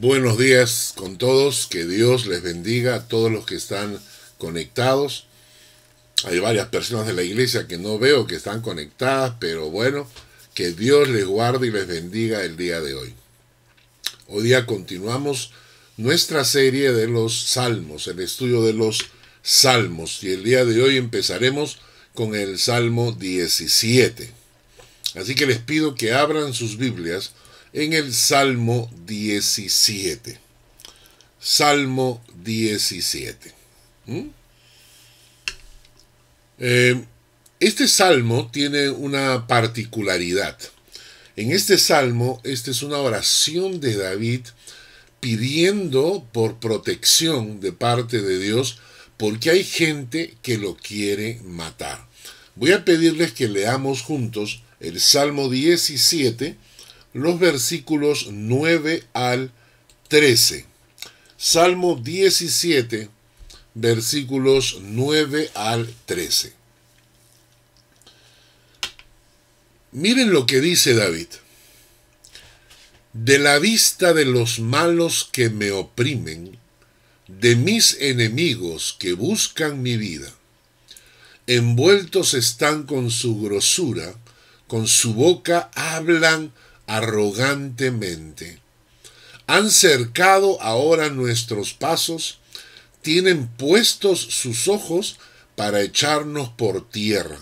Buenos días con todos, que Dios les bendiga a todos los que están conectados. Hay varias personas de la iglesia que no veo que están conectadas, pero bueno, que Dios les guarde y les bendiga el día de hoy. Hoy día continuamos nuestra serie de los salmos, el estudio de los salmos, y el día de hoy empezaremos con el Salmo 17. Así que les pido que abran sus Biblias en el Salmo 17. Salmo 17. ¿Mm? Eh, este salmo tiene una particularidad. En este salmo, esta es una oración de David pidiendo por protección de parte de Dios porque hay gente que lo quiere matar. Voy a pedirles que leamos juntos el Salmo 17, los versículos 9 al 13. Salmo 17, versículos 9 al 13. Miren lo que dice David. De la vista de los malos que me oprimen, de mis enemigos que buscan mi vida, envueltos están con su grosura, con su boca hablan arrogantemente. Han cercado ahora nuestros pasos, tienen puestos sus ojos para echarnos por tierra.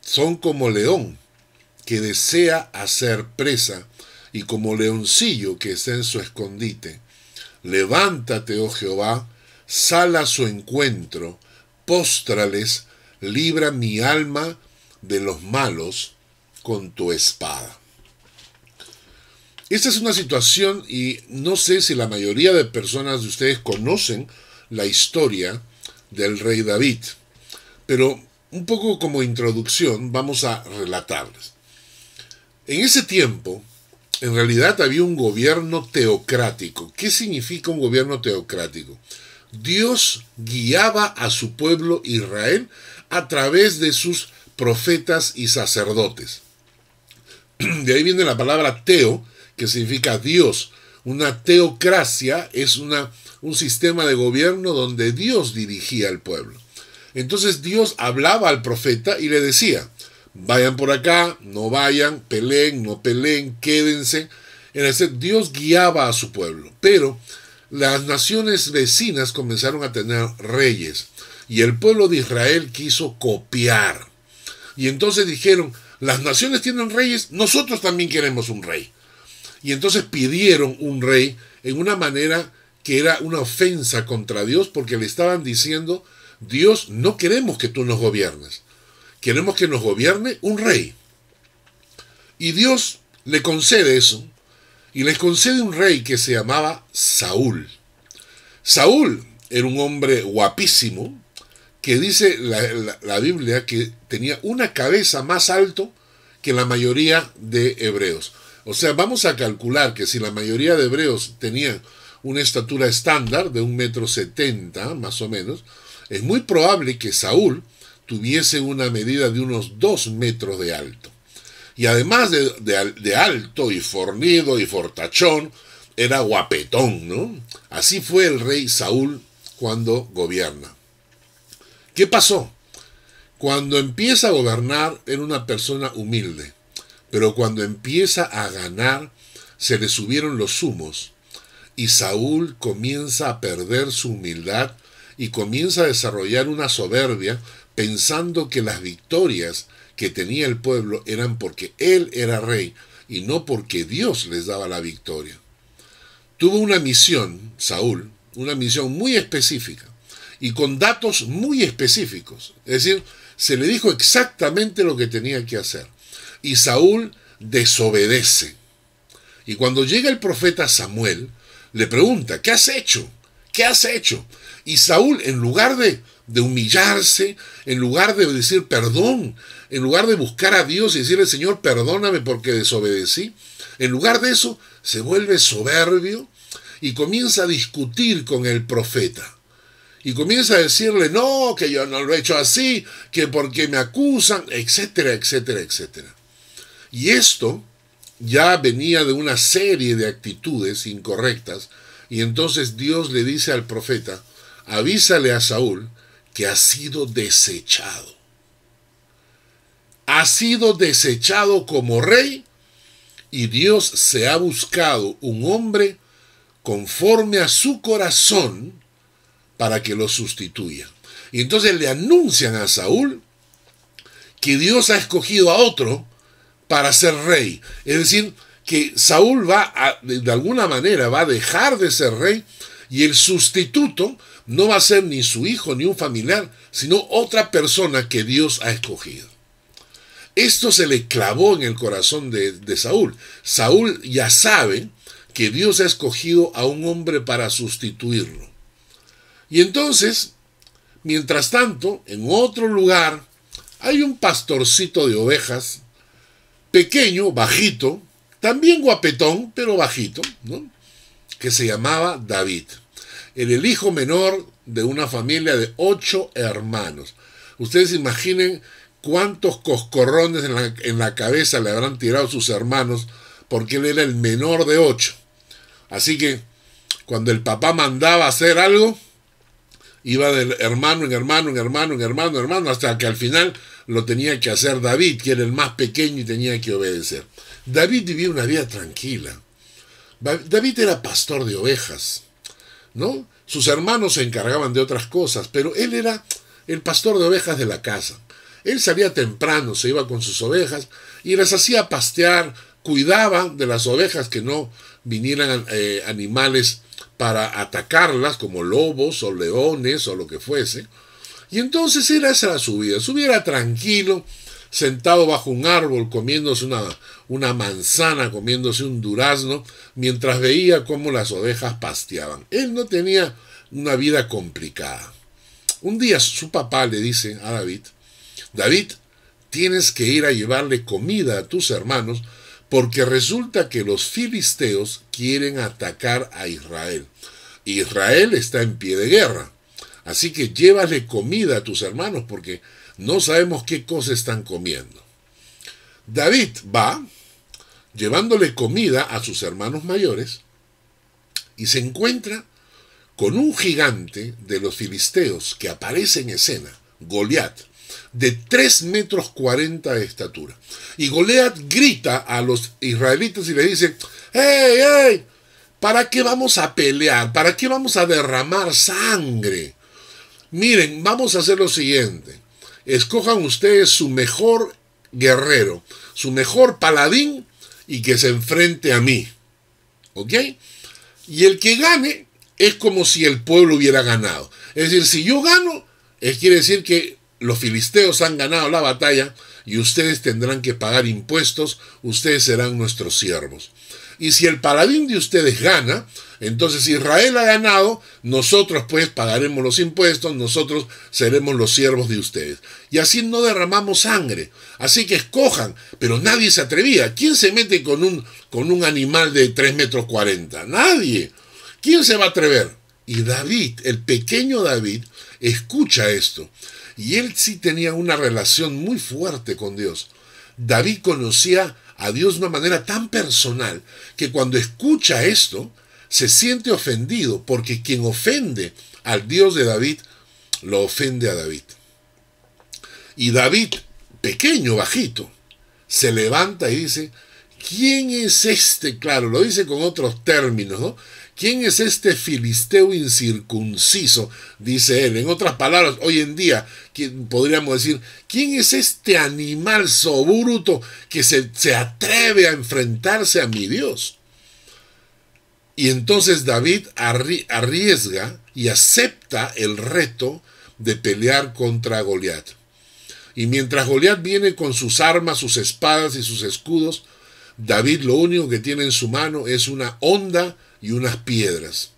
Son como león que desea hacer presa y como leoncillo que está en su escondite. Levántate, oh Jehová, sal a su encuentro, póstrales, libra mi alma de los malos con tu espada. Esta es una situación y no sé si la mayoría de personas de ustedes conocen la historia del rey David, pero un poco como introducción vamos a relatarles. En ese tiempo, en realidad había un gobierno teocrático. ¿Qué significa un gobierno teocrático? Dios guiaba a su pueblo Israel a través de sus profetas y sacerdotes. De ahí viene la palabra teo, que significa Dios. Una teocracia es una, un sistema de gobierno donde Dios dirigía al pueblo. Entonces Dios hablaba al profeta y le decía, vayan por acá, no vayan, peleen, no peleen, quédense. En Dios guiaba a su pueblo, pero las naciones vecinas comenzaron a tener reyes y el pueblo de Israel quiso copiar. Y entonces dijeron, las naciones tienen reyes, nosotros también queremos un rey. Y entonces pidieron un rey en una manera que era una ofensa contra Dios porque le estaban diciendo, Dios, no queremos que tú nos gobiernes, queremos que nos gobierne un rey. Y Dios le concede eso, y le concede un rey que se llamaba Saúl. Saúl era un hombre guapísimo, que dice la, Biblia que tenía una cabeza más alto que la mayoría de hebreos. O sea, vamos a calcular que si la mayoría de hebreos tenían una estatura estándar de un metro setenta, más o menos, es muy probable que Saúl tuviese una medida de unos dos metros de alto. Y además de, alto y fornido y fortachón, era guapetón, ¿no? Así fue el rey Saúl cuando gobierna. ¿Qué pasó? Cuando empieza a gobernar era una persona humilde, pero cuando empieza a ganar se le subieron los humos y Saúl comienza a perder su humildad y comienza a desarrollar una soberbia pensando que las victorias que tenía el pueblo eran porque él era rey y no porque Dios les daba la victoria. Tuvo una misión, Saúl, una misión muy específica y con datos muy específicos. Es decir, se le dijo exactamente lo que tenía que hacer. Y Saúl desobedece. Y cuando llega el profeta Samuel, le pregunta, ¿qué has hecho? ¿Qué has hecho? Y Saúl, en lugar de, de humillarse, en lugar de decir perdón, en lugar de buscar a Dios y decirle, Señor, perdóname porque desobedecí, en lugar de eso, se vuelve soberbio y comienza a discutir con el profeta y comienza a decirle, no, que yo no lo he hecho así, que porque me acusan, etcétera, etcétera, etcétera. Y esto ya venía de una serie de actitudes incorrectas y entonces Dios le dice al profeta, avísale a Saúl que ha sido desechado. Ha sido desechado como rey y Dios se ha buscado un hombre conforme a su corazón para que lo sustituya. Y entonces le anuncian a Saúl que Dios ha escogido a otro para ser rey. Es decir, que Saúl va a, de alguna manera, va a dejar de ser rey y el sustituto no va a ser ni su hijo ni un familiar, sino otra persona que Dios ha escogido. Esto se le clavó en el corazón de, de Saúl. Saúl ya sabe que Dios ha escogido a un hombre para sustituirlo. Y entonces, mientras tanto, en otro lugar, hay un pastorcito de ovejas, pequeño, bajito, también guapetón, pero bajito, ¿no? que se llamaba David. Era el hijo menor de una familia de ocho hermanos. Ustedes imaginen cuántos coscorrones en la, en la cabeza le habrán tirado sus hermanos, porque él era el menor de ocho. Así que cuando el papá mandaba hacer algo, iba de hermano en hermano, en hermano, en hermano, hermano, hasta que al final lo tenía que hacer David, que era el más pequeño y tenía que obedecer. David vivía una vida tranquila. David era pastor de ovejas, ¿no? Sus hermanos se encargaban de otras cosas, pero él era el pastor de ovejas de la casa. Él salía temprano, se iba con sus ovejas y las hacía pastear, cuidaba de las ovejas que no vinieran eh, animales para atacarlas, como lobos o leones o lo que fuese. Y entonces era esa su vida. Su vida era tranquilo, sentado bajo un árbol, comiéndose una, una manzana, comiéndose un durazno, mientras veía cómo las ovejas pasteaban. Él no tenía una vida complicada. Un día su papá le dice a David, David, tienes que ir a llevarle comida a tus hermanos porque resulta que los filisteos quieren atacar a Israel. Israel está en pie de guerra. Así que llévale comida a tus hermanos porque no sabemos qué cosa están comiendo. David va llevándole comida a sus hermanos mayores y se encuentra con un gigante de los filisteos que aparece en escena, Goliat de 3 metros 40 de estatura. Y Goliat grita a los israelitas y le dice, ¡Hey, hey! ¿Para qué vamos a pelear? ¿Para qué vamos a derramar sangre? Miren, vamos a hacer lo siguiente. Escojan ustedes su mejor guerrero, su mejor paladín y que se enfrente a mí. ¿Ok? Y el que gane es como si el pueblo hubiera ganado. Es decir, si yo gano, es quiere decir que los filisteos han ganado la batalla y ustedes tendrán que pagar impuestos, ustedes serán nuestros siervos. Y si el paladín de ustedes gana, entonces Israel ha ganado, nosotros pues pagaremos los impuestos, nosotros seremos los siervos de ustedes. Y así no derramamos sangre. Así que escojan, pero nadie se atrevía. ¿Quién se mete con un, con un animal de 3 metros 40? Nadie. ¿Quién se va a atrever? Y David, el pequeño David, escucha esto y él sí tenía una relación muy fuerte con Dios. David conocía a Dios de una manera tan personal que cuando escucha esto, se siente ofendido, porque quien ofende al Dios de David, lo ofende a David. Y David, pequeño, bajito, se levanta y dice, ¿quién es este? Claro, lo dice con otros términos, ¿no? ¿Quién es este filisteo incircunciso? Dice él. En otras palabras, hoy en día podríamos decir, ¿quién es este animal sobruto que se, se atreve a enfrentarse a mi Dios? Y entonces David arriesga y acepta el reto de pelear contra Goliat. Y mientras Goliat viene con sus armas, sus espadas y sus escudos, David lo único que tiene en su mano es una honda y unas piedras.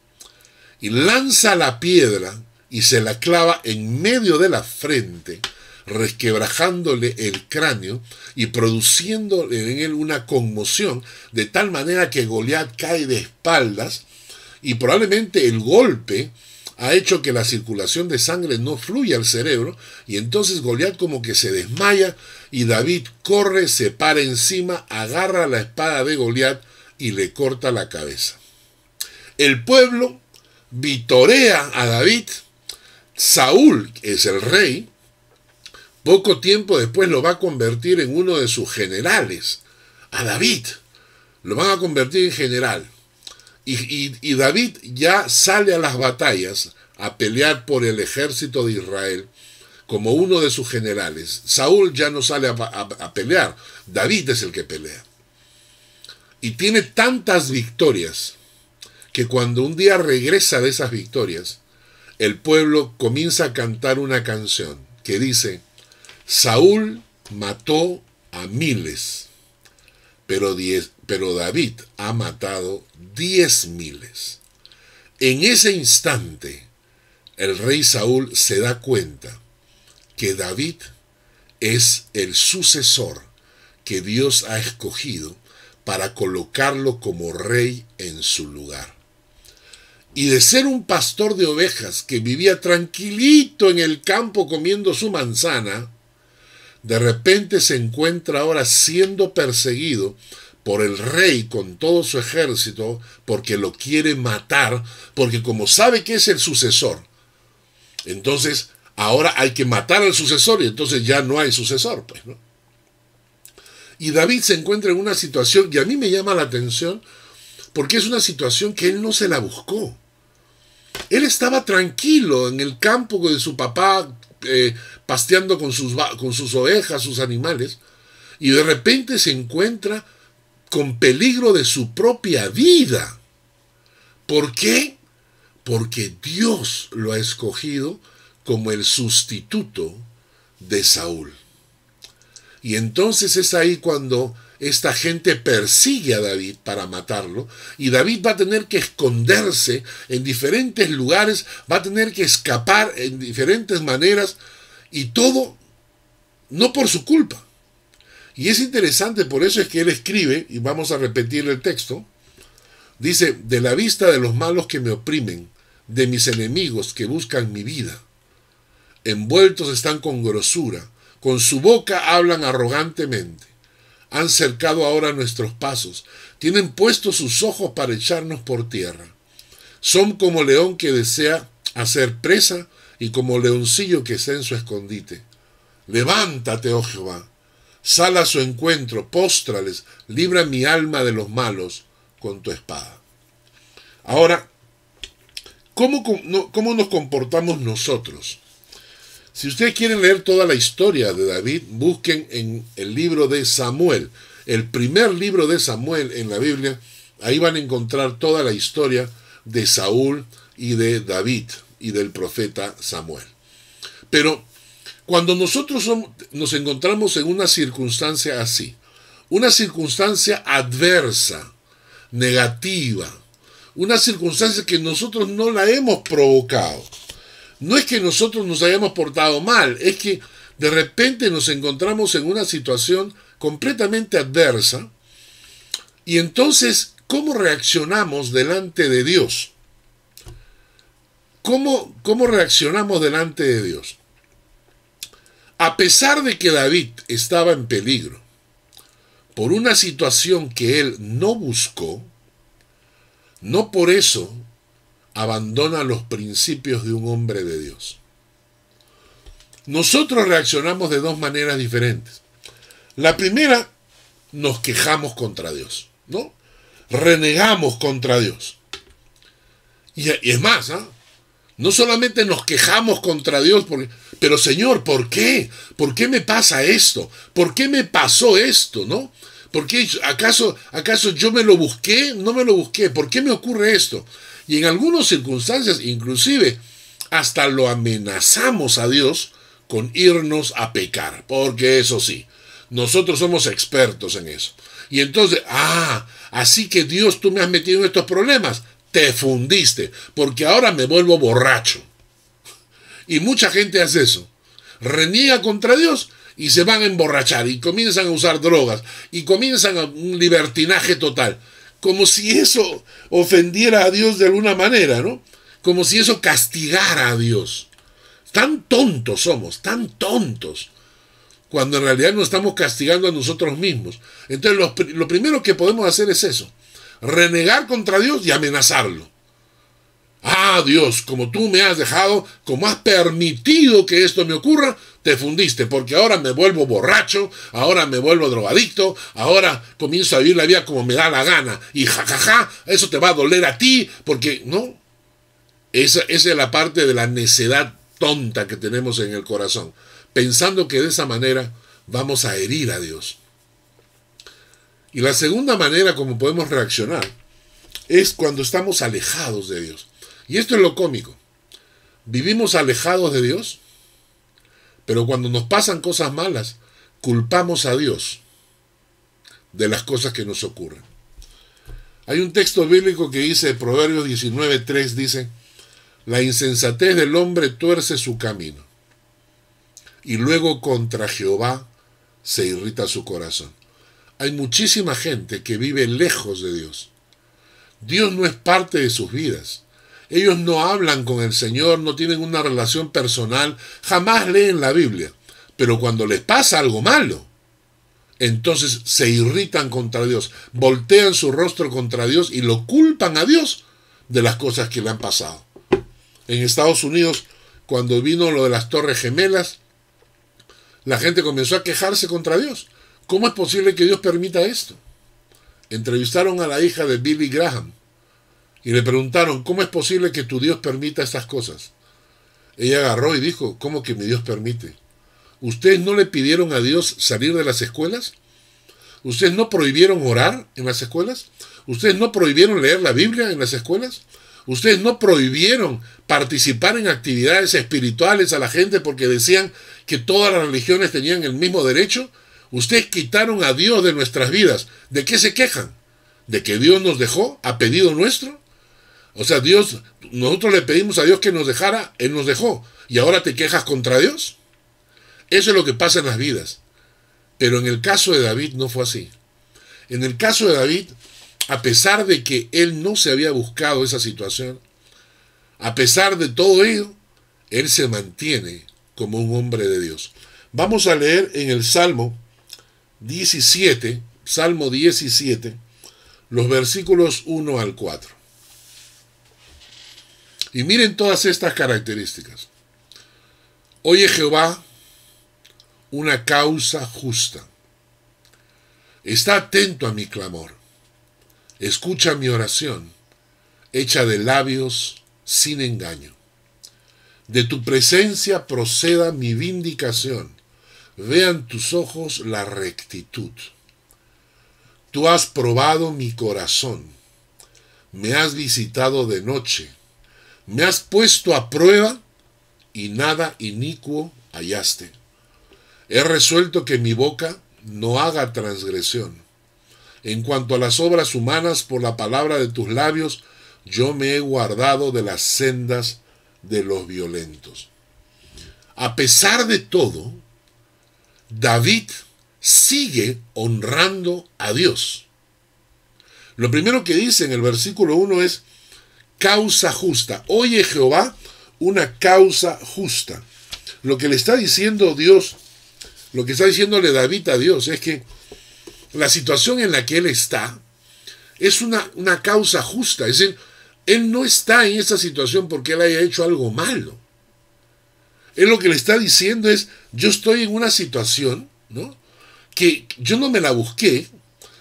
Y lanza la piedra y se la clava en medio de la frente, resquebrajándole el cráneo y produciendo en él una conmoción, de tal manera que Goliat cae de espaldas y probablemente el golpe ha hecho que la circulación de sangre no fluya al cerebro y entonces Goliat como que se desmaya y David corre, se para encima, agarra la espada de Goliat y le corta la cabeza. El pueblo vitorea a David, Saúl es el rey, poco tiempo después lo va a convertir en uno de sus generales, a David, lo van a convertir en general. Y, David ya sale a las batallas a pelear por el ejército de Israel como uno de sus generales. Saúl ya no sale a, pelear, David es el que pelea. Y tiene tantas victorias que cuando un día regresa de esas victorias, el pueblo comienza a cantar una canción que dice, Saúl mató a miles, pero, pero David ha matado diez miles. En ese instante, el rey Saúl se da cuenta que David es el sucesor que Dios ha escogido para colocarlo como rey en su lugar. Y de ser un pastor de ovejas que vivía tranquilito en el campo comiendo su manzana, de repente se encuentra ahora siendo perseguido por el rey con todo su ejército, porque lo quiere matar, porque como sabe que es el sucesor, entonces ahora hay que matar al sucesor y entonces ya no hay sucesor, pues, ¿no? Y David se encuentra en una situación, y a mí me llama la atención, porque es una situación que él no se la buscó. Él estaba tranquilo en el campo de su papá, eh, pasteando con sus, con sus ovejas, sus animales, y de repente se encuentra con peligro de su propia vida. ¿Por qué? Porque Dios lo ha escogido como el sustituto de Saúl. Y entonces es ahí cuando esta gente persigue a David para matarlo y David va a tener que esconderse en diferentes lugares, va a tener que escapar en diferentes maneras y todo no por su culpa, y es interesante, por eso es que él escribe, y vamos a repetir el texto, dice, de la vista de los malos que me oprimen, de mis enemigos que buscan mi vida. Envueltos están con grosura, con su boca hablan arrogantemente. Han cercado ahora nuestros pasos, tienen puestos sus ojos para echarnos por tierra. Son como león que desea hacer presa y como leoncillo que está en su escondite. Levántate, oh Jehová, Sal a su encuentro, póstrales, libra mi alma de los malos con tu espada. Ahora, ¿cómo, ¿cómo, nos comportamos nosotros? Si ustedes quieren leer toda la historia de David, busquen en el libro de Samuel, el primer libro de Samuel en la Biblia, ahí van a encontrar toda la historia de Saúl y de David y del profeta Samuel. Pero cuando nosotros nos encontramos en una circunstancia así, una circunstancia adversa, negativa, una circunstancia que nosotros no la hemos provocado, no es que nosotros nos hayamos portado mal, es que de repente nos encontramos en una situación completamente adversa y entonces, ¿cómo reaccionamos delante de Dios? ¿Cómo, cómo reaccionamos delante de Dios? A pesar de que David estaba en peligro por una situación que él no buscó, no por eso abandona los principios de un hombre de Dios. Nosotros reaccionamos de dos maneras diferentes. La primera, nos quejamos contra Dios, ¿no? Renegamos contra Dios. Y, es más, ¿ah? no solamente nos quejamos contra Dios pero Señor, ¿por qué? ¿Por qué me pasa esto? ¿Por qué me pasó esto? ¿No? ¿Por qué? ¿Acaso, ¿Acaso yo me lo busqué? No me lo busqué. ¿Por qué me ocurre esto? Y en algunas circunstancias, inclusive, hasta lo amenazamos a Dios con irnos a pecar. Porque eso sí, nosotros somos expertos en eso. Y entonces, ah, así que Dios, tú me has metido en estos problemas. Te fundiste, porque ahora me vuelvo borracho. Y mucha gente hace eso. Reniega contra Dios y se van a emborrachar y comienzan a usar drogas y comienzan a un libertinaje total. Como si eso ofendiera a Dios de alguna manera, ¿no? como si eso castigara a Dios. Tan tontos somos, tan tontos, cuando en realidad nos estamos castigando a nosotros mismos. Entonces lo, lo primero que podemos hacer es eso, renegar contra Dios y amenazarlo. Ah, Dios, como tú me has dejado, como has permitido que esto me ocurra, te fundiste, porque ahora me vuelvo borracho, ahora me vuelvo drogadicto, ahora comienzo a vivir la vida como me da la gana, y jajaja, eso te va a doler a ti, porque no. Esa es la parte de la necedad tonta que tenemos en el corazón, pensando que de esa manera vamos a herir a Dios. Y la segunda manera como podemos reaccionar es cuando estamos alejados de Dios. Y esto es lo cómico. Vivimos alejados de Dios, pero cuando nos pasan cosas malas, culpamos a Dios de las cosas que nos ocurren. Hay un texto bíblico que dice, Proverbios 19.3 dice, la insensatez del hombre tuerce su camino, y luego contra Jehová se irrita su corazón. Hay muchísima gente que vive lejos de Dios. Dios no es parte de sus vidas. Ellos no hablan con el Señor, no tienen una relación personal, jamás leen la Biblia. Pero cuando les pasa algo malo, entonces se irritan contra Dios, voltean su rostro contra Dios y lo culpan a Dios de las cosas que le han pasado. En Estados Unidos, cuando vino lo de las Torres Gemelas, la gente comenzó a quejarse contra Dios. ¿Cómo es posible que Dios permita esto? Entrevistaron a la hija de Billy Graham y le preguntaron, ¿cómo es posible que tu Dios permita estas cosas? Ella agarró y dijo, ¿cómo que mi Dios permite? ¿Ustedes no le pidieron a Dios salir de las escuelas? ¿Ustedes no prohibieron orar en las escuelas? ¿Ustedes no prohibieron leer la Biblia en las escuelas? ¿Ustedes no prohibieron participar en actividades espirituales a la gente porque decían que todas las religiones tenían el mismo derecho? Ustedes quitaron a Dios de nuestras vidas. ¿De qué se quejan? ¿De que Dios nos dejó a pedido nuestro? O sea, Dios, nosotros le pedimos a Dios que nos dejara, Él nos dejó. ¿Y ahora te quejas contra Dios? Eso es lo que pasa en las vidas. Pero en el caso de David no fue así. En el caso de David, a pesar de que él no se había buscado esa situación, a pesar de todo ello, él se mantiene como un hombre de Dios. Vamos a leer en el Salmo 17, Salmo 17, los versículos 1 al 4. Y miren todas estas características. Oye Jehová una causa justa. Está atento a mi clamor. Escucha mi oración, hecha de labios sin engaño. De tu presencia proceda mi vindicación. Vean tus ojos la rectitud. Tú has probado mi corazón. Me has visitado de noche me has puesto a prueba y nada inicuo hallaste. He resuelto que mi boca no haga transgresión. En cuanto a las obras humanas, por la palabra de tus labios, yo me he guardado de las sendas de los violentos. A pesar de todo, David sigue honrando a Dios. Lo primero que dice en el versículo 1 es, causa justa. Oye Jehová, una causa justa. Lo que le está diciendo Dios, lo que está diciéndole David a Dios es que la situación en la que él está es una, una causa justa. Es decir, él no está en esa situación porque él haya hecho algo malo. Él lo que le está diciendo es, yo estoy en una situación, ¿no? Que yo no me la busqué,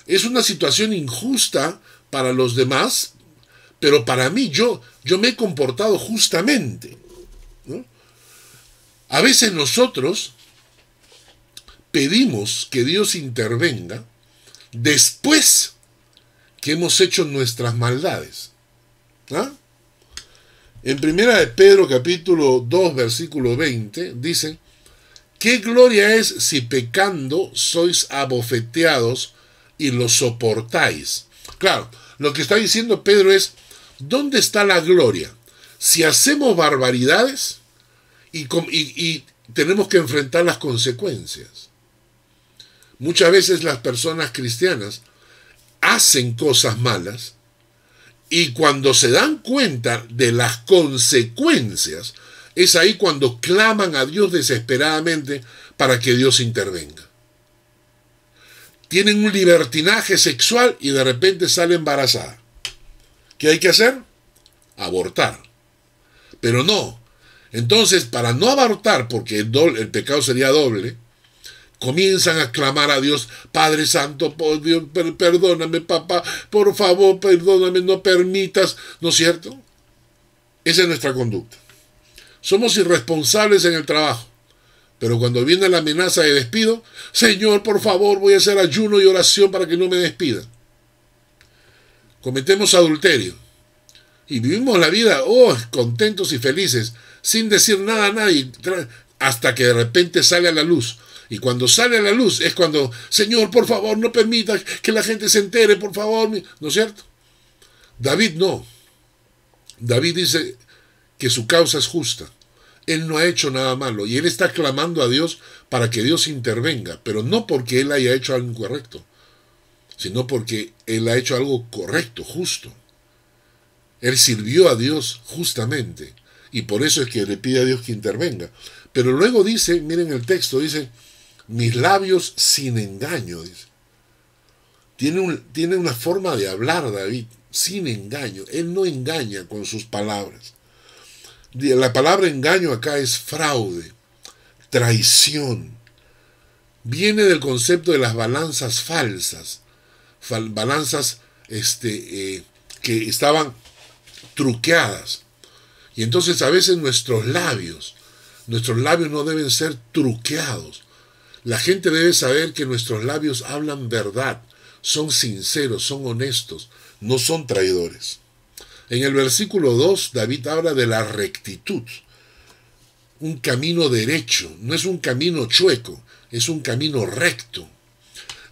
es una situación injusta para los demás, pero para mí yo, yo me he comportado justamente. A veces nosotros pedimos que Dios intervenga después que hemos hecho nuestras maldades. ¿Ah? En primera de Pedro capítulo 2 versículo 20 dice, ¿qué gloria es si pecando sois abofeteados y lo soportáis? Claro, lo que está diciendo Pedro es, ¿Dónde está la gloria? Si hacemos barbaridades y, tenemos que enfrentar las consecuencias. Muchas veces las personas cristianas hacen cosas malas Y cuando se dan cuenta de las consecuencias, es ahí cuando claman a Dios desesperadamente para que Dios intervenga. Tienen un libertinaje sexual y de repente sale embarazada. ¿Qué hay que hacer? Abortar. Pero no. Entonces, para no abortar, porque el, el pecado sería doble, comienzan a clamar a Dios, Padre Santo, por Dios, perdóname, papá, por favor, perdóname, no permitas, ¿no es cierto? Esa es nuestra conducta. Somos irresponsables en el trabajo, pero cuando viene la amenaza de despido, Señor, por favor, voy a hacer ayuno y oración para que no me despidan. Cometemos adulterio y vivimos la vida, oh, contentos y felices, sin decir nada a nadie, hasta que de repente sale a la luz y cuando sale a la luz es cuando, Señor, por favor, no permita que la gente se entere, por favor. ¿No es cierto? David no. David dice que su causa es justa. Él no ha hecho nada malo y él está clamando a Dios para que Dios intervenga, pero no porque él haya hecho algo incorrecto, sino porque él ha hecho algo correcto, justo. Él sirvió a Dios justamente y por eso es que le pide a Dios que intervenga. Pero luego dice, miren el texto, dice, mis labios sin engaño, dice. Tiene, tiene una forma de hablar David, sin engaño. Él no engaña con sus palabras. La palabra engaño acá es fraude, traición. Viene del concepto de las balanzas falsas, balanzas este, eh, que estaban truqueadas. Y entonces a veces nuestros labios, nuestros labios no deben ser truqueados. La gente debe saber que nuestros labios hablan verdad, son sinceros, son honestos, no son traidores. En el versículo 2, David habla de la rectitud, un camino derecho, no es un camino chueco, es un camino recto.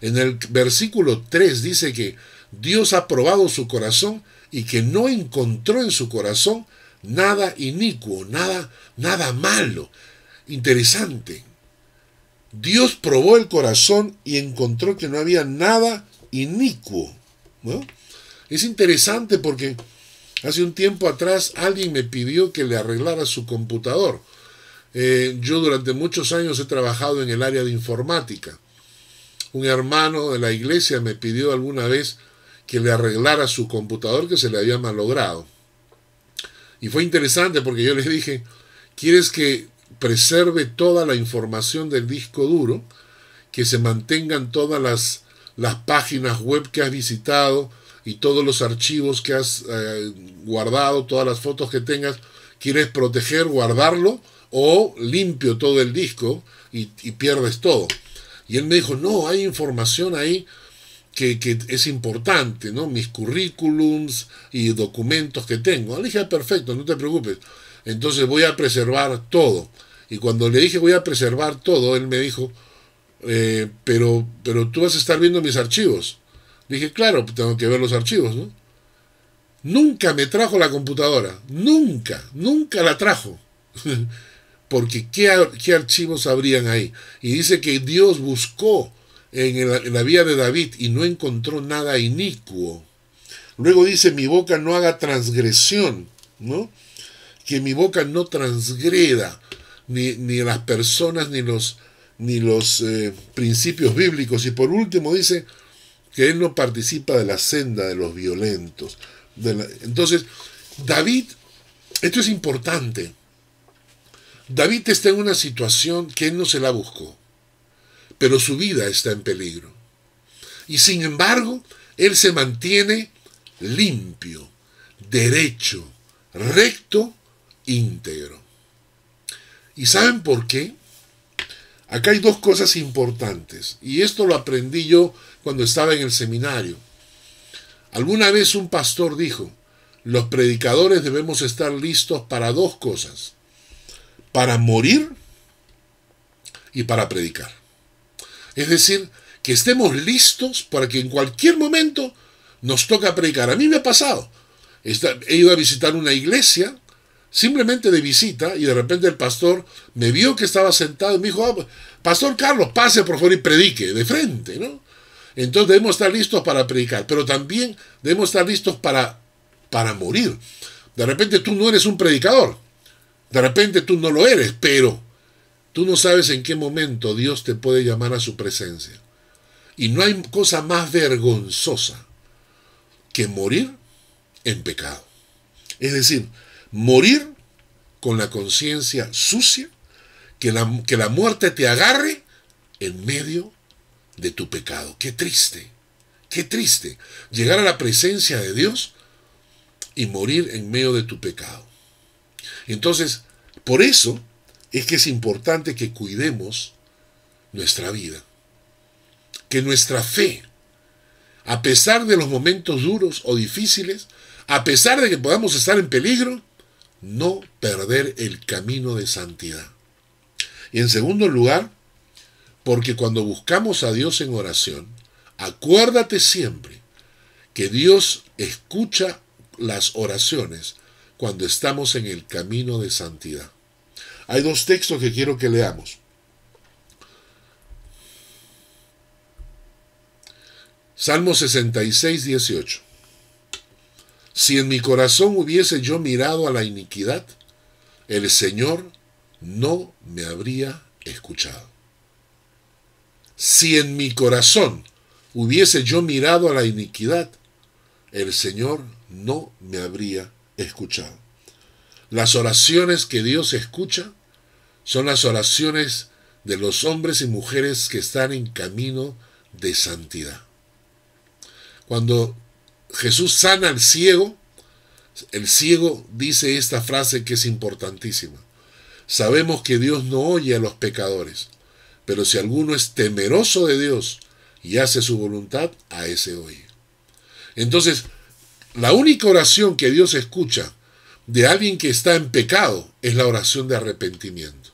En el versículo 3 dice que Dios ha probado su corazón y que no encontró en su corazón nada inicuo, nada, nada malo. Interesante. Dios probó el corazón y encontró que no había nada inicuo. Es interesante porque hace un tiempo atrás alguien me pidió que le arreglara su computador. Eh, yo durante muchos años he trabajado en el área de informática. Un hermano de la iglesia me pidió alguna vez que le arreglara su computador que se le había malogrado. Y fue interesante porque yo les dije, ¿quieres que preserve toda la información del disco duro, que se mantengan todas las, las páginas web que has visitado y todos los archivos que has eh, guardado, todas las fotos que tengas, quieres proteger, guardarlo o limpio todo el disco y, pierdes todo. Y él me dijo, no, hay información ahí que, que, es importante, ¿no? Mis currículums y documentos que tengo. Le dije, ah, perfecto, no te preocupes. Entonces voy a preservar todo. Y cuando le dije voy a preservar todo, él me dijo, eh, pero, pero tú vas a estar viendo mis archivos. dije, claro, tengo que ver los archivos, ¿no? Nunca me trajo la computadora, nunca, nunca la trajo. Porque ¿qué, ¿qué, archivos habrían ahí? Y dice que Dios buscó en, la vía de David y no encontró nada inicuo. Luego dice, mi boca no haga transgresión, ¿no? Que mi boca no transgreda ni, las personas, ni los, ni los eh, principios bíblicos. Y por último dice que él no participa de la senda de los violentos. entonces, David, esto es importante. David está en una situación que él no se la buscó, pero su vida está en peligro. Y sin embargo, él se mantiene limpio, derecho, recto, íntegro. ¿Y saben por qué? Acá hay dos cosas importantes, y esto lo aprendí yo cuando estaba en el seminario. Alguna vez un pastor dijo, los predicadores debemos estar listos para dos cosas, para morir y para predicar. Es decir, que estemos listos para que en cualquier momento nos toca predicar. A mí me ha pasado. He ido a visitar una iglesia simplemente de visita y de repente el pastor me vio que estaba sentado y me dijo, ah, Pastor Carlos, pase por favor y predique de frente, ¿no? Entonces debemos estar listos para predicar, pero también debemos estar listos para, para morir. De repente tú no eres un predicador, de repente tú no lo eres, pero tú no sabes en qué momento Dios te puede llamar a su presencia. Y no hay cosa más vergonzosa que morir en pecado. Es decir, morir con la conciencia sucia, que la, que la muerte te agarre en medio de tu pecado. Qué triste, qué triste llegar a la presencia de Dios y morir en medio de tu pecado. Entonces, por eso es que es importante que cuidemos nuestra vida, que nuestra fe, a pesar de los momentos duros o difíciles, a pesar de que podamos estar en peligro, no perder el camino de santidad. Y en segundo lugar, porque cuando buscamos a Dios en oración, acuérdate siempre que Dios escucha las oraciones cuando estamos en el camino de santidad. Hay dos textos que quiero que leamos. Salmo 66, 18. Si en mi corazón hubiese yo mirado a la iniquidad, el Señor no me habría escuchado. Si en mi corazón hubiese yo mirado a la iniquidad, el Señor no me habría escuchado. Las oraciones que Dios escucha son las oraciones de los hombres y mujeres que están en camino de santidad. Cuando Jesús sana al ciego, el ciego dice esta frase que es importantísima. Sabemos que Dios no oye a los pecadores, pero si alguno es temeroso de Dios y hace su voluntad, a ese oye. Entonces, la única oración que Dios escucha de alguien que está en pecado es la oración de arrepentimiento.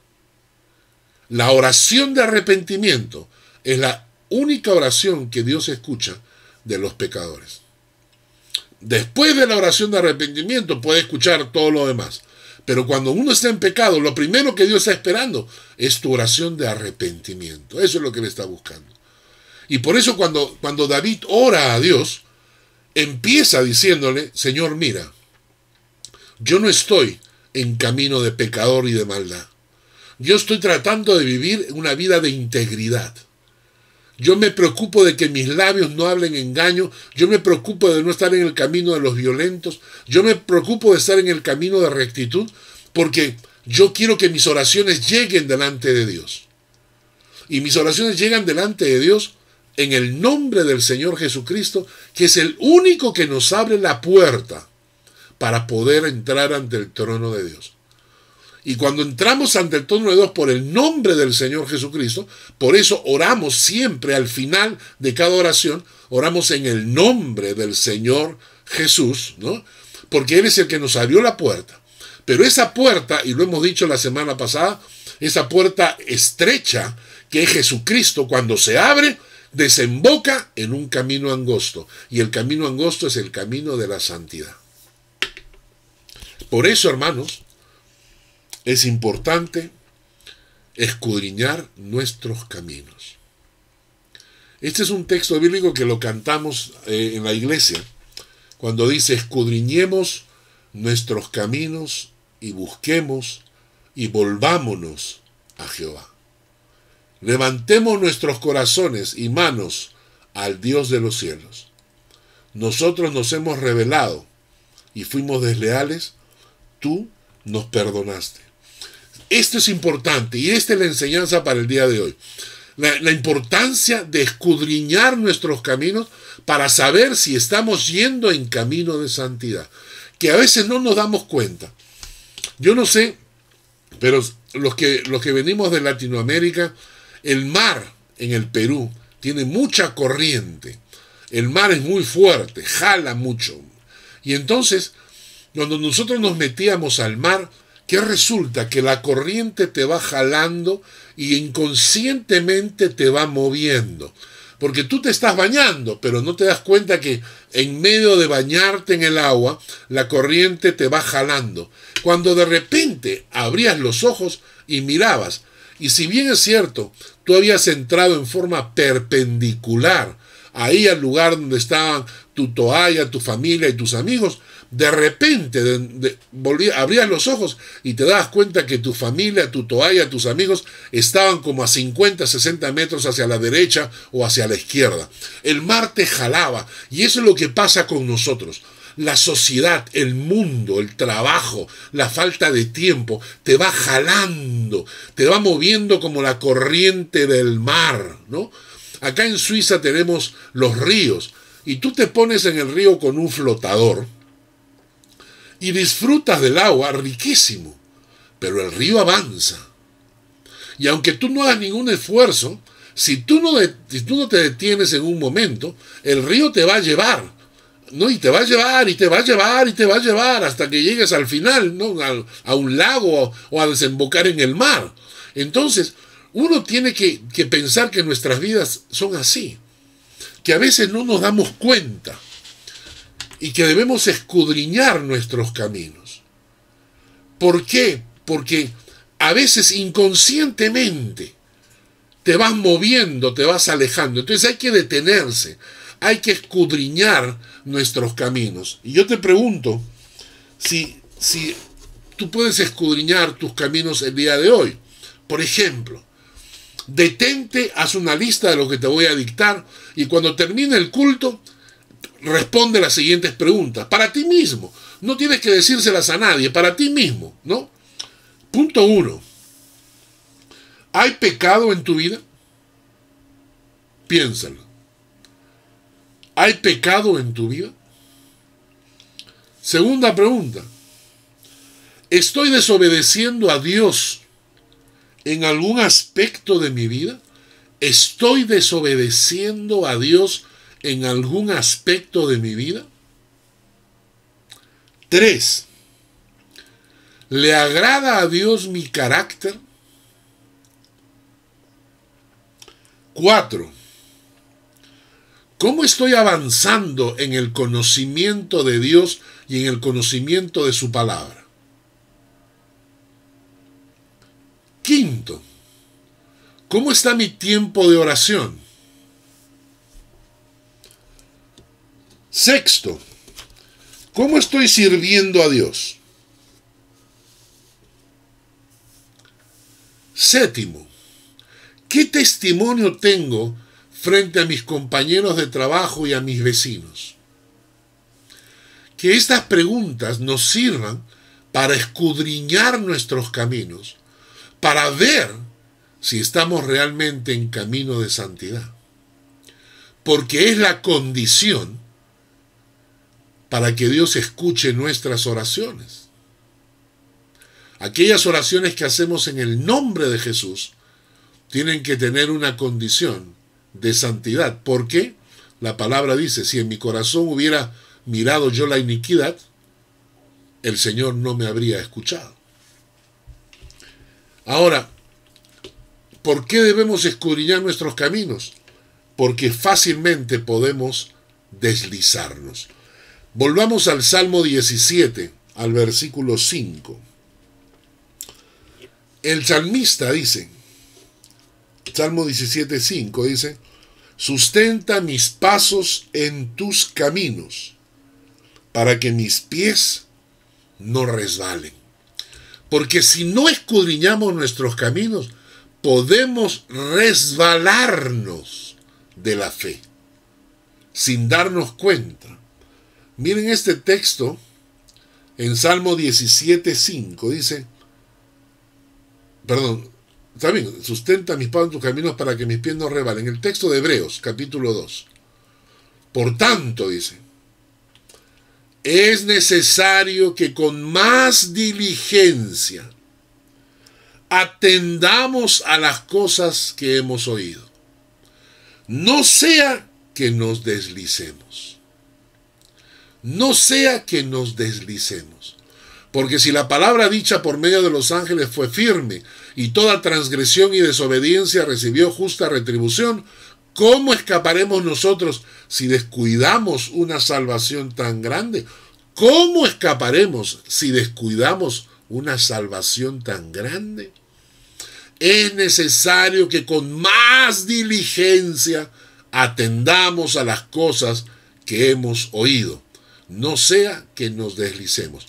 La oración de arrepentimiento es la única oración que Dios escucha de los pecadores. Después de la oración de arrepentimiento puede escuchar todo lo demás. Pero cuando uno está en pecado, lo primero que Dios está esperando es tu oración de arrepentimiento. Eso es lo que Él está buscando. Y por eso cuando, cuando David ora a Dios, empieza diciéndole, Señor, mira, yo no estoy en camino de pecador y de maldad. Yo estoy tratando de vivir una vida de integridad. Yo me preocupo de que mis labios no hablen engaño. Yo me preocupo de no estar en el camino de los violentos. Yo me preocupo de estar en el camino de rectitud porque yo quiero que mis oraciones lleguen delante de Dios. Y mis oraciones llegan delante de Dios en el nombre del Señor Jesucristo, que es el único que nos abre la puerta para poder entrar ante el trono de Dios. Y cuando entramos ante el trono de Dios por el nombre del Señor Jesucristo, por eso oramos siempre al final de cada oración, oramos en el nombre del Señor Jesús, ¿no? Porque Él es el que nos abrió la puerta. Pero esa puerta, y lo hemos dicho la semana pasada, esa puerta estrecha que es Jesucristo, cuando se abre, desemboca en un camino angosto. Y el camino angosto es el camino de la santidad. Por eso, hermanos, es importante escudriñar nuestros caminos. Este es un texto bíblico que lo cantamos eh, en la iglesia, cuando dice, escudriñemos nuestros caminos y busquemos y volvámonos a Jehová. Levantemos nuestros corazones y manos al Dios de los cielos. Nosotros nos hemos revelado y fuimos desleales, tú nos perdonaste. Esto es importante y esta es la enseñanza para el día de hoy. La, importancia de escudriñar nuestros caminos para saber si estamos yendo en camino de santidad, que a veces no nos damos cuenta. Yo no sé, pero los que, los que venimos de Latinoamérica, el mar en el Perú tiene mucha corriente, el mar es muy fuerte, jala mucho. Y entonces, cuando nosotros nos metíamos al mar, que resulta que la corriente te va jalando y inconscientemente te va moviendo. Porque tú te estás bañando, pero no te das cuenta que en medio de bañarte en el agua, la corriente te va jalando. Cuando de repente abrías los ojos y mirabas, y si bien es cierto, tú habías entrado en forma perpendicular ahí al lugar donde estaban tu toalla, tu familia y tus amigos, de repente de, abrías los ojos y te dabas cuenta que tu familia, tu toalla, tus amigos estaban como a 50, 60 metros hacia la derecha o hacia la izquierda. El mar te jalaba y eso es lo que pasa con nosotros. La sociedad, el mundo, el trabajo, la falta de tiempo, te va jalando, te va moviendo como la corriente del mar, ¿no? Acá en Suiza tenemos los ríos y tú te pones en el río con un flotador, y disfrutas del agua riquísimo, pero el río avanza. Y aunque tú no hagas ningún esfuerzo, si tú no, tú no te detienes en un momento, el río te va a llevar. ¿No? Y te va a llevar, y te va a llevar, y te va a llevar, hasta que llegues al final, ¿no? a, un lago o a desembocar en el mar. Entonces, uno tiene que, que pensar que nuestras vidas son así, que a veces no nos damos cuenta y que debemos escudriñar nuestros caminos. ¿Por qué? Porque a veces inconscientemente te vas moviendo, te vas alejando. Entonces hay que detenerse, hay que escudriñar nuestros caminos. Y yo te pregunto si, si tú puedes escudriñar tus caminos el día de hoy. Por ejemplo, detente, haz una lista de lo que te voy a dictar y cuando termine el culto, responde las siguientes preguntas. Para ti mismo. No tienes que decírselas a nadie, para ti mismo, ¿no? Punto uno. ¿Hay pecado en tu vida? Piénsalo. ¿Hay pecado en tu vida? Segunda pregunta. ¿Estoy desobedeciendo a Dios en algún aspecto de mi vida? ¿Estoy desobedeciendo a Dios en algún aspecto de mi vida? Tres, ¿le agrada a Dios mi carácter? Cuatro, ¿cómo estoy avanzando en el conocimiento de Dios y en el conocimiento de su palabra? Quinto, ¿cómo está mi tiempo de oración? Sexto, ¿cómo estoy sirviendo a Dios? Séptimo, ¿qué testimonio tengo frente a mis compañeros de trabajo y a mis vecinos? Que estas preguntas nos sirvan para escudriñar nuestros caminos, para ver si estamos realmente en camino de santidad. Porque es la condición para que Dios escuche nuestras oraciones. Aquellas oraciones que hacemos en el nombre de Jesús tienen que tener una condición de santidad. ¿Por qué? La palabra dice, si en mi corazón hubiera mirado yo la iniquidad, el Señor no me habría escuchado. Ahora, ¿por qué debemos escudriñar nuestros caminos? Porque fácilmente podemos deslizarnos. Volvamos al Salmo 17, al versículo 5. El salmista dice, Salmo 17, 5 dice, sustenta mis pasos en tus caminos, para que mis pies no resbalen. Porque si no escudriñamos nuestros caminos, podemos resbalarnos de la fe, sin darnos cuenta. Miren este texto en Salmo 17.5, dice, perdón, también, sustenta mis pasos en tus caminos para que mis pies no rebalen. El texto de Hebreos, capítulo 2. Por tanto, dice, es necesario que con más diligencia atendamos a las cosas que hemos oído. No sea que nos deslicemos no sea que nos deslicemos. Porque si la palabra dicha por medio de los ángeles fue firme y toda transgresión y desobediencia recibió justa retribución, ¿cómo escaparemos nosotros si descuidamos una salvación tan grande? ¿Cómo escaparemos si descuidamos una salvación tan grande? Es necesario que con más diligencia atendamos a las cosas que hemos oído no sea que nos deslicemos.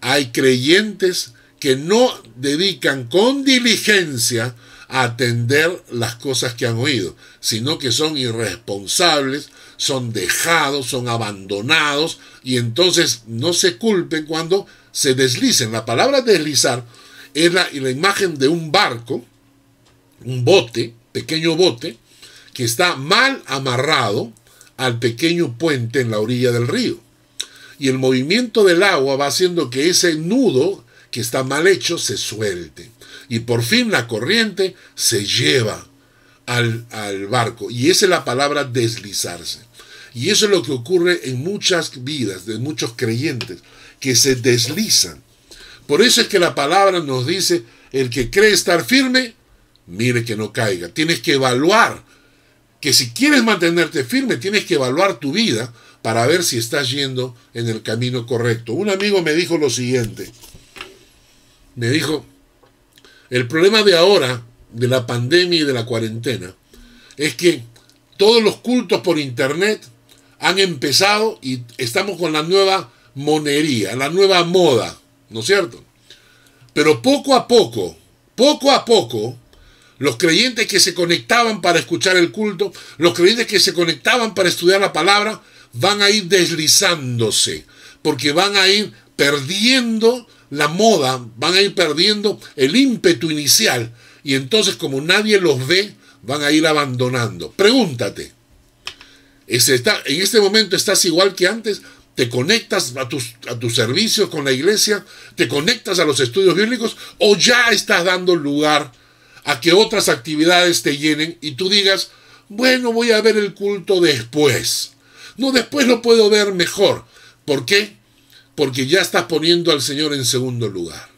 Hay creyentes que no dedican con diligencia a atender las cosas que han oído, sino que son irresponsables, son dejados, son abandonados, y entonces no se culpen cuando se deslicen. La palabra deslizar es la, la imagen de un barco, un bote, pequeño bote, que está mal amarrado al pequeño puente en la orilla del río. Y el movimiento del agua va haciendo que ese nudo que está mal hecho se suelte. Y por fin la corriente se lleva al, al barco. Y esa es la palabra deslizarse. Y eso es lo que ocurre en muchas vidas de muchos creyentes, que se deslizan. Por eso es que la palabra nos dice, el que cree estar firme, mire que no caiga. Tienes que evaluar que si quieres mantenerte firme, tienes que evaluar tu vida para ver si estás yendo en el camino correcto. Un amigo me dijo lo siguiente. Me dijo, el problema de ahora, de la pandemia y de la cuarentena, es que todos los cultos por internet han empezado y estamos con la nueva monería, la nueva moda, ¿no es cierto? Pero poco a poco, poco a poco, los creyentes que se conectaban para escuchar el culto, los creyentes que se conectaban para estudiar la palabra, van a ir deslizándose, porque van a ir perdiendo la moda, van a ir perdiendo el ímpetu inicial, y entonces como nadie los ve, van a ir abandonando. Pregúntate, ¿en este momento estás igual que antes? ¿Te conectas a tus, a tus servicios con la iglesia? ¿Te conectas a los estudios bíblicos? ¿O ya estás dando lugar a que otras actividades te llenen y tú digas, bueno, voy a ver el culto después. No, después lo puedo ver mejor. ¿Por qué? Porque ya estás poniendo al Señor en segundo lugar.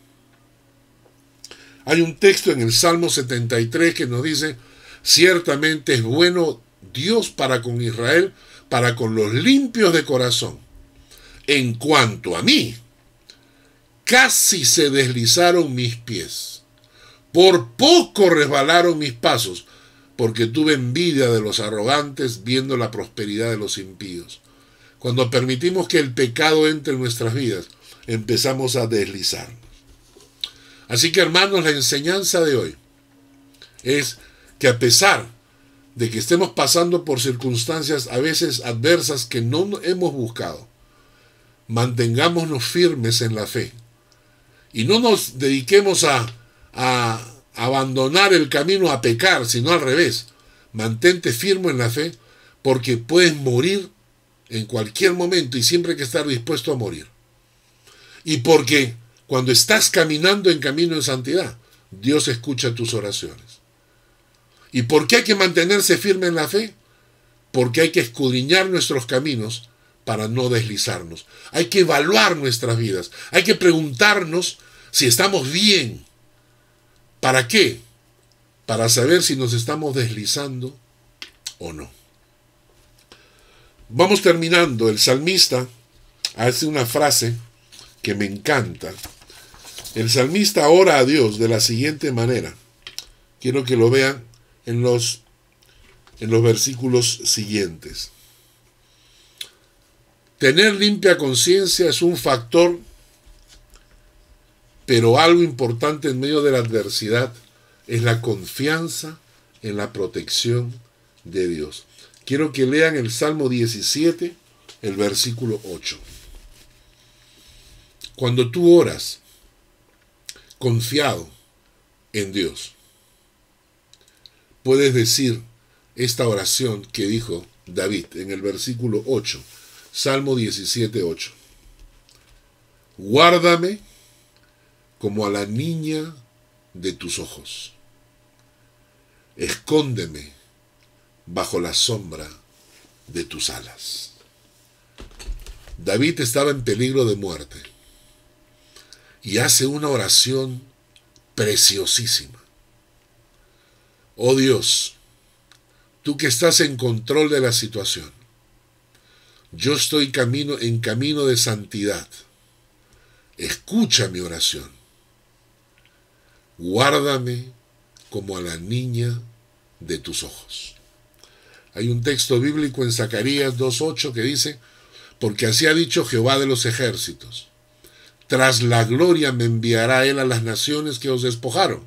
Hay un texto en el Salmo 73 que nos dice, ciertamente es bueno Dios para con Israel, para con los limpios de corazón. En cuanto a mí, casi se deslizaron mis pies por poco resbalaron mis pasos, porque tuve envidia de los arrogantes viendo la prosperidad de los impíos. Cuando permitimos que el pecado entre en nuestras vidas, empezamos a deslizarnos. Así que hermanos, la enseñanza de hoy es que a pesar de que estemos pasando por circunstancias a veces adversas que no hemos buscado, mantengámonos firmes en la fe y no nos dediquemos a a abandonar el camino a pecar, sino al revés. Mantente firme en la fe porque puedes morir en cualquier momento y siempre hay que estar dispuesto a morir. Y porque cuando estás caminando en camino de santidad, Dios escucha tus oraciones. ¿Y por qué hay que mantenerse firme en la fe? Porque hay que escudriñar nuestros caminos para no deslizarnos. Hay que evaluar nuestras vidas. Hay que preguntarnos si estamos bien, ¿Para qué? Para saber si nos estamos deslizando o no. Vamos terminando. El salmista hace una frase que me encanta. El salmista ora a Dios de la siguiente manera. Quiero que lo vean en los, en los versículos siguientes. Tener limpia conciencia es un factor pero algo importante en medio de la adversidad es la confianza en la protección de Dios. Quiero que lean el Salmo 17, el versículo 8. Cuando tú oras confiado en Dios, puedes decir esta oración que dijo David en el versículo 8, Salmo 17, 8. Guárdame como a la niña de tus ojos. Escóndeme bajo la sombra de tus alas. David estaba en peligro de muerte y hace una oración preciosísima. Oh Dios, tú que estás en control de la situación, yo estoy camino, en camino de santidad. Escucha mi oración guárdame como a la niña de tus ojos. Hay un texto bíblico en Zacarías 2.8 que dice, porque así ha dicho Jehová de los ejércitos. Tras la gloria me enviará él a las naciones que os despojaron,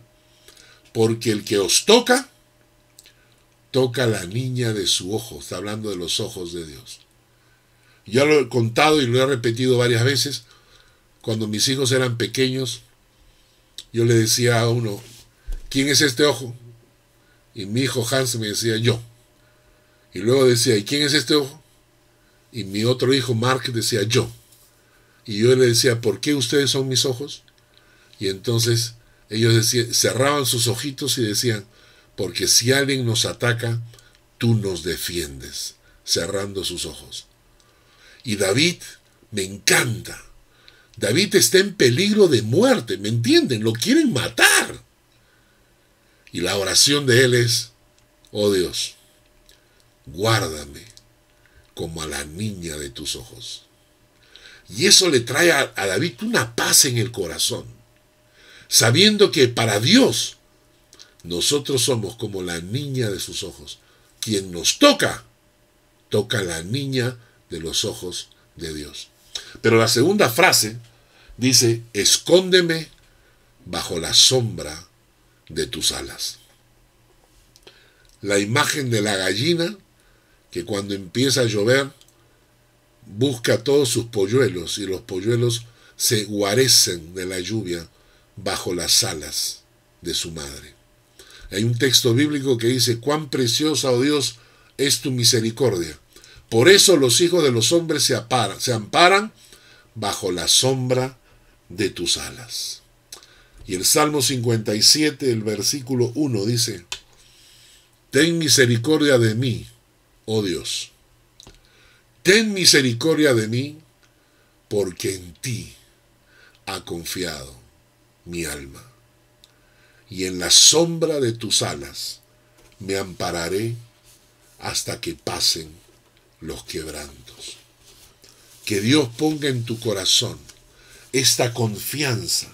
porque el que os toca, toca la niña de su ojo, está hablando de los ojos de Dios. Ya lo he contado y lo he repetido varias veces, cuando mis hijos eran pequeños, yo le decía a uno, ¿quién es este ojo? Y mi hijo Hans me decía, yo. Y luego decía, ¿y quién es este ojo? Y mi otro hijo Mark decía, yo. Y yo le decía, ¿por qué ustedes son mis ojos? Y entonces ellos decían, cerraban sus ojitos y decían, porque si alguien nos ataca, tú nos defiendes, cerrando sus ojos. Y David me encanta. David está en peligro de muerte, ¿me entienden? Lo quieren matar. Y la oración de él es, oh Dios, guárdame como a la niña de tus ojos. Y eso le trae a, David una paz en el corazón, sabiendo que para Dios nosotros somos como la niña de sus ojos. Quien nos toca, toca la niña de los ojos de Dios. Pero la segunda frase dice, escóndeme bajo la sombra de tus alas. La imagen de la gallina que cuando empieza a llover busca todos sus polluelos y los polluelos se guarecen de la lluvia bajo las alas de su madre. Hay un texto bíblico que dice, cuán preciosa, oh Dios, es tu misericordia. Por eso los hijos de los hombres se, se amparan bajo la sombra de tus alas. Y el Salmo 57, el versículo 1 dice, Ten misericordia de mí, oh Dios. Ten misericordia de mí, porque en ti ha confiado mi alma. Y en la sombra de tus alas me ampararé hasta que pasen los quebrantos. Que Dios ponga en tu corazón esta confianza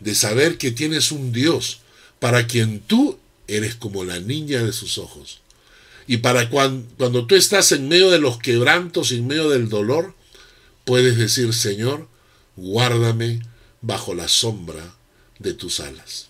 de saber que tienes un Dios para quien tú eres como la niña de sus ojos y para cuando, tú estás en medio de los quebrantos, en medio del dolor, puedes decir, Señor, guárdame bajo la sombra de tus alas.